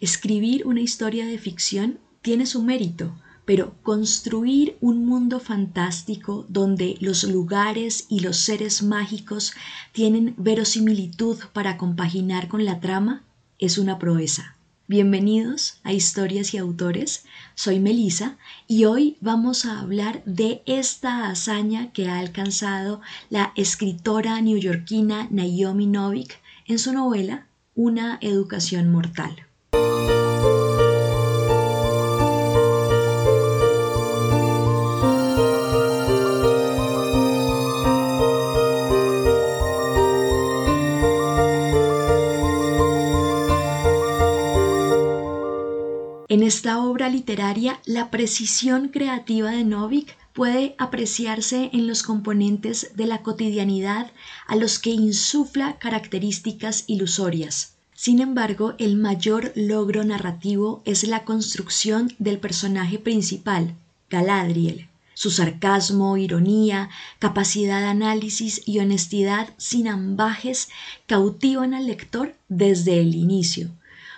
escribir una historia de ficción tiene su mérito, pero construir un mundo fantástico donde los lugares y los seres mágicos tienen verosimilitud para compaginar con la trama es una proeza. Bienvenidos a Historias y Autores, soy Melisa y hoy vamos a hablar de esta hazaña que ha alcanzado la escritora neoyorquina Naomi Novik en su novela Una educación mortal. La precisión creativa de Novik puede apreciarse en los componentes de la cotidianidad a los que insufla características ilusorias. Sin embargo, el mayor logro narrativo es la construcción del personaje principal, Galadriel. Su sarcasmo, ironía, capacidad de análisis y honestidad sin ambajes cautivan al lector desde el inicio.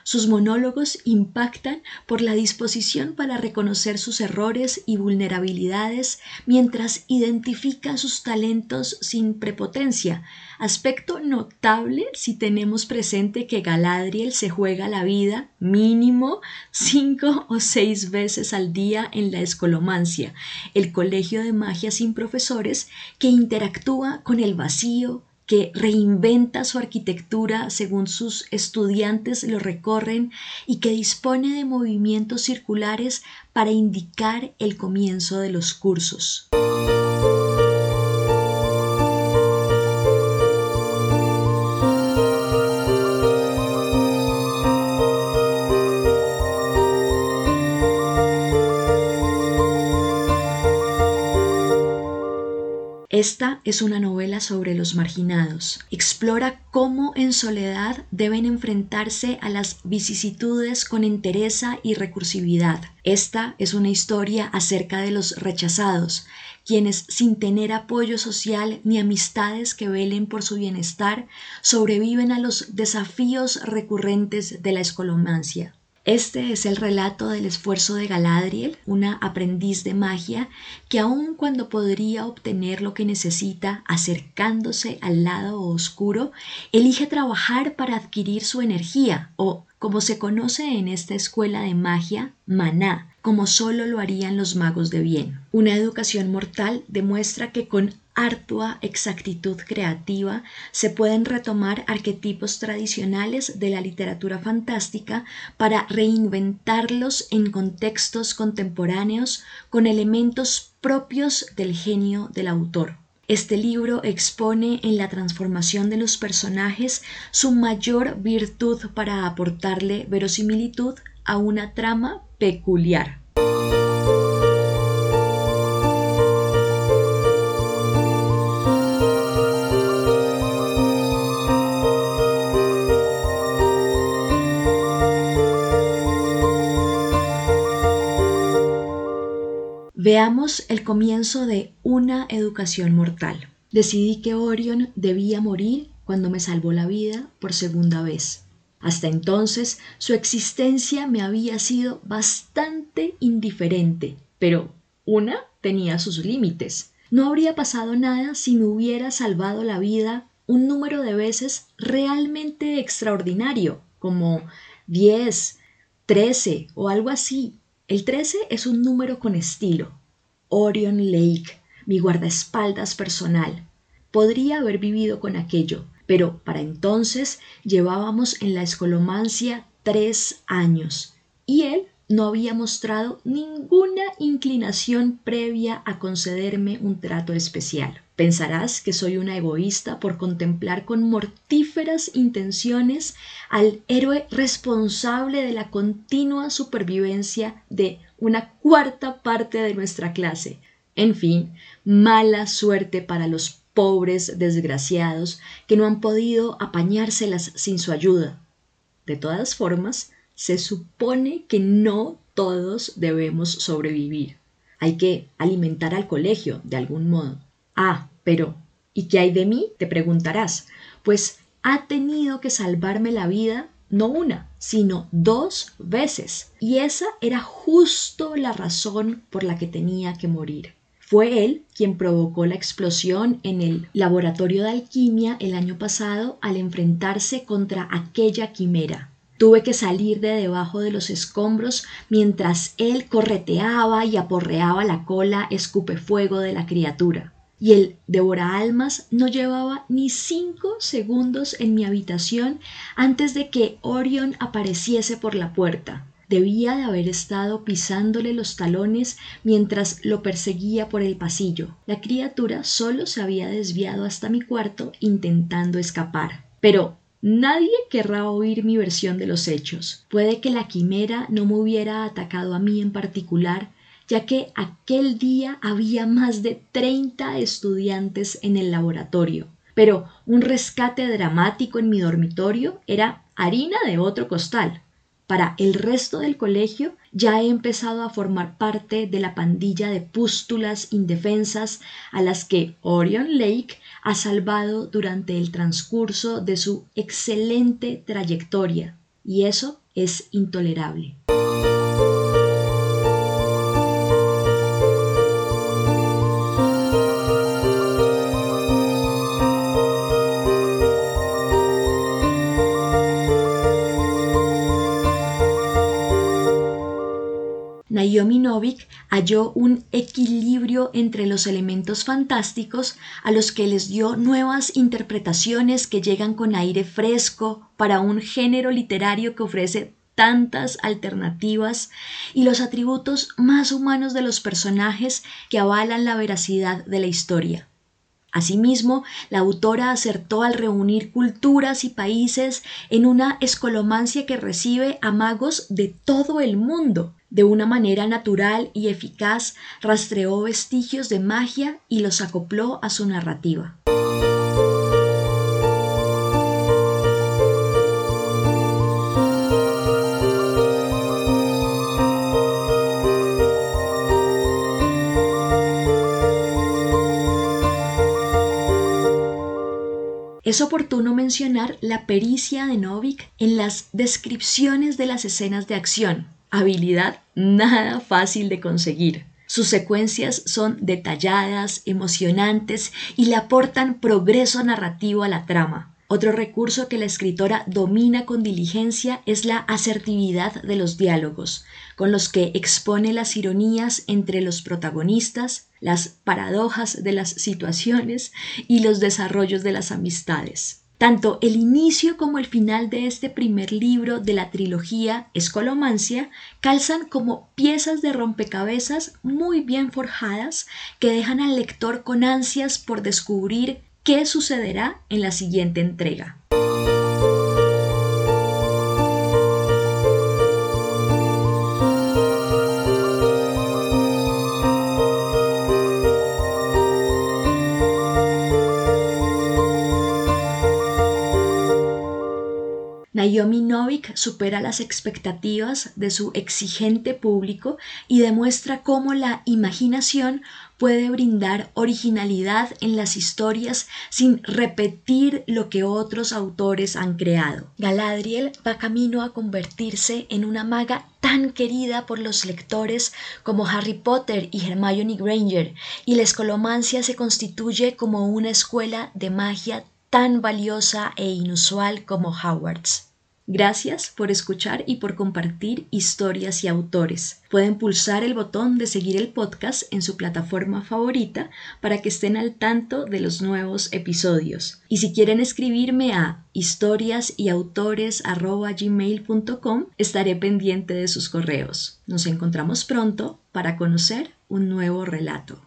Sus monólogos impactan por la disposición para reconocer sus errores y vulnerabilidades mientras identifica sus talentos sin prepotencia, aspecto notable si tenemos presente que Galadriel se juega la vida mínimo cinco o seis veces al día en la escolomancia, el colegio de magia sin profesores que interactúa con el vacío, que reinventa su arquitectura según sus estudiantes lo recorren y que dispone de movimientos circulares para indicar el comienzo de los cursos. Esta es una novela sobre los marginados. Explora cómo en soledad deben enfrentarse a las vicisitudes con entereza y recursividad. Esta es una historia acerca de los rechazados, quienes sin tener apoyo social ni amistades que velen por su bienestar, sobreviven a los desafíos recurrentes de la escolomancia. Este es el relato del esfuerzo de Galadriel, una aprendiz de magia que aun cuando podría obtener lo que necesita acercándose al lado oscuro, elige trabajar para adquirir su energía o, como se conoce en esta escuela de magia, maná, como solo lo harían los magos de bien. Una educación mortal demuestra que con ardua exactitud creativa se pueden retomar arquetipos tradicionales de la literatura fantástica para reinventarlos en contextos contemporáneos con elementos propios del genio del autor. Este libro expone en la transformación de los personajes su mayor virtud para aportarle verosimilitud a una trama peculiar. Veamos el comienzo de una educación mortal. Decidí que Orion debía morir cuando me salvó la vida por segunda vez. Hasta entonces su existencia me había sido bastante indiferente, pero una tenía sus límites. No habría pasado nada si me hubiera salvado la vida un número de veces realmente extraordinario, como 10, 13 o algo así. El 13 es un número con estilo. Orion Lake, mi guardaespaldas personal. Podría haber vivido con aquello, pero para entonces llevábamos en la escolomancia tres años y él no había mostrado ninguna inclinación previa a concederme un trato especial. Pensarás que soy una egoísta por contemplar con mortíferas intenciones al héroe responsable de la continua supervivencia de una cuarta parte de nuestra clase. En fin, mala suerte para los pobres desgraciados que no han podido apañárselas sin su ayuda. De todas formas, se supone que no todos debemos sobrevivir. Hay que alimentar al colegio de algún modo. Ah, pero ¿y qué hay de mí? te preguntarás. Pues ha tenido que salvarme la vida no una, sino dos veces. Y esa era justo la razón por la que tenía que morir. Fue él quien provocó la explosión en el laboratorio de alquimia el año pasado al enfrentarse contra aquella quimera. Tuve que salir de debajo de los escombros mientras él correteaba y aporreaba la cola escupefuego de la criatura. Y el devora almas no llevaba ni cinco segundos en mi habitación antes de que Orion apareciese por la puerta. Debía de haber estado pisándole los talones mientras lo perseguía por el pasillo. La criatura solo se había desviado hasta mi cuarto intentando escapar. Pero Nadie querrá oír mi versión de los hechos. Puede que la quimera no me hubiera atacado a mí en particular, ya que aquel día había más de 30 estudiantes en el laboratorio. Pero un rescate dramático en mi dormitorio era harina de otro costal. Para el resto del colegio ya he empezado a formar parte de la pandilla de pústulas indefensas a las que Orion Lake ha salvado durante el transcurso de su excelente trayectoria, y eso es intolerable. Naomi Novik halló un equilibrio entre los elementos fantásticos a los que les dio nuevas interpretaciones que llegan con aire fresco para un género literario que ofrece tantas alternativas y los atributos más humanos de los personajes que avalan la veracidad de la historia. Asimismo, la autora acertó al reunir culturas y países en una escolomancia que recibe a magos de todo el mundo. De una manera natural y eficaz rastreó vestigios de magia y los acopló a su narrativa. Es oportuno mencionar la pericia de Novik en las descripciones de las escenas de acción, habilidad nada fácil de conseguir. Sus secuencias son detalladas, emocionantes y le aportan progreso narrativo a la trama. Otro recurso que la escritora domina con diligencia es la asertividad de los diálogos, con los que expone las ironías entre los protagonistas, las paradojas de las situaciones y los desarrollos de las amistades. Tanto el inicio como el final de este primer libro de la trilogía Escolomancia calzan como piezas de rompecabezas muy bien forjadas que dejan al lector con ansias por descubrir qué sucederá en la siguiente entrega. Naomi Novik supera las expectativas de su exigente público y demuestra cómo la imaginación puede brindar originalidad en las historias sin repetir lo que otros autores han creado. Galadriel va camino a convertirse en una maga tan querida por los lectores como Harry Potter y Hermione Granger, y la escolomancia se constituye como una escuela de magia tan valiosa e inusual como Howard's. Gracias por escuchar y por compartir historias y autores. Pueden pulsar el botón de seguir el podcast en su plataforma favorita para que estén al tanto de los nuevos episodios. Y si quieren escribirme a historiasyautores.gmail.com estaré pendiente de sus correos. Nos encontramos pronto para conocer un nuevo relato.